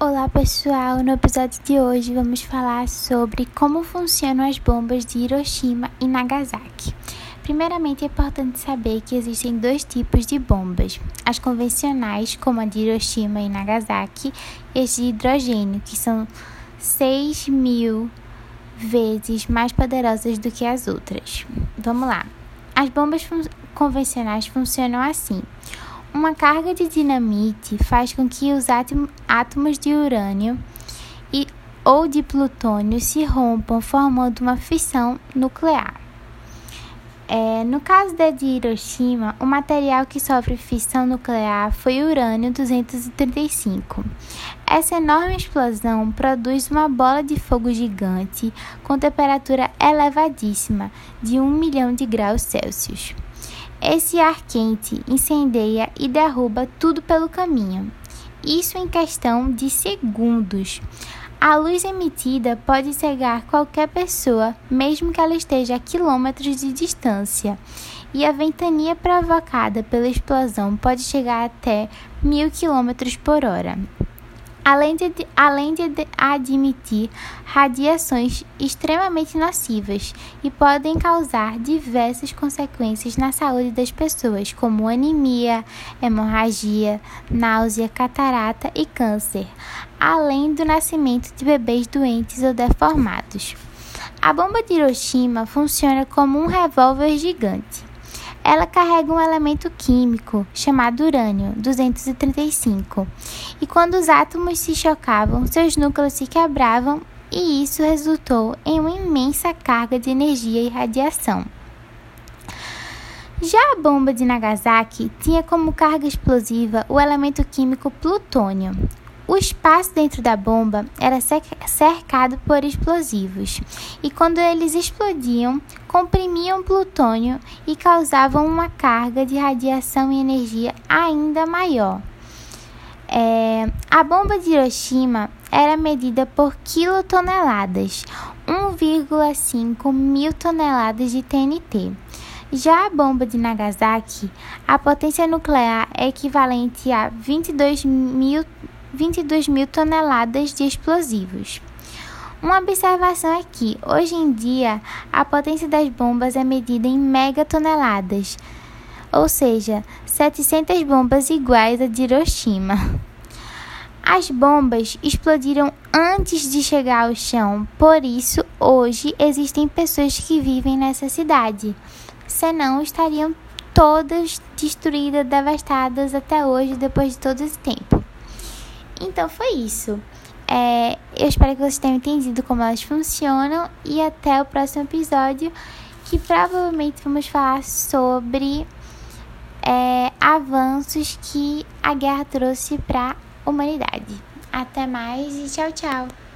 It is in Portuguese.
Olá pessoal, no episódio de hoje vamos falar sobre como funcionam as bombas de Hiroshima e Nagasaki. Primeiramente é importante saber que existem dois tipos de bombas: as convencionais, como a de Hiroshima e Nagasaki, e as de hidrogênio, que são 6 mil vezes mais poderosas do que as outras. Vamos lá. As bombas fun convencionais funcionam assim. Uma carga de dinamite faz com que os átomos de urânio e, ou de plutônio se rompam, formando uma fissão nuclear. É, no caso da de Hiroshima, o material que sofre fissão nuclear foi urânio 235. Essa enorme explosão produz uma bola de fogo gigante com temperatura elevadíssima, de 1 milhão de graus Celsius. Esse ar quente incendeia e derruba tudo pelo caminho. Isso em questão de segundos. A luz emitida pode cegar qualquer pessoa, mesmo que ela esteja a quilômetros de distância, e a ventania provocada pela explosão pode chegar até mil quilômetros por hora além de, além de admitir radiações extremamente nocivas e podem causar diversas consequências na saúde das pessoas, como anemia, hemorragia, náusea, catarata e câncer, além do nascimento de bebês doentes ou deformados. A bomba de Hiroshima funciona como um revólver gigante. Ela carrega um elemento químico chamado urânio 235, e quando os átomos se chocavam, seus núcleos se quebravam e isso resultou em uma imensa carga de energia e radiação. Já a bomba de Nagasaki tinha como carga explosiva o elemento químico plutônio, o espaço dentro da bomba era cercado por explosivos, e quando eles explodiam, comprimiam plutônio e causavam uma carga de radiação e energia ainda maior. É, a bomba de Hiroshima era medida por quilotoneladas, 1,5 mil toneladas de TNT. Já a bomba de Nagasaki, a potência nuclear é equivalente a 22 mil 22 mil toneladas de explosivos. Uma observação é que, hoje em dia, a potência das bombas é medida em megatoneladas, ou seja, 700 bombas iguais a de Hiroshima. As bombas explodiram antes de chegar ao chão, por isso hoje existem pessoas que vivem nessa cidade, senão estariam todas destruídas, devastadas até hoje, depois de todo esse tempo. Então foi isso. É, eu espero que vocês tenham entendido como elas funcionam e até o próximo episódio, que provavelmente vamos falar sobre é, avanços que a guerra trouxe para a humanidade. Até mais e tchau, tchau!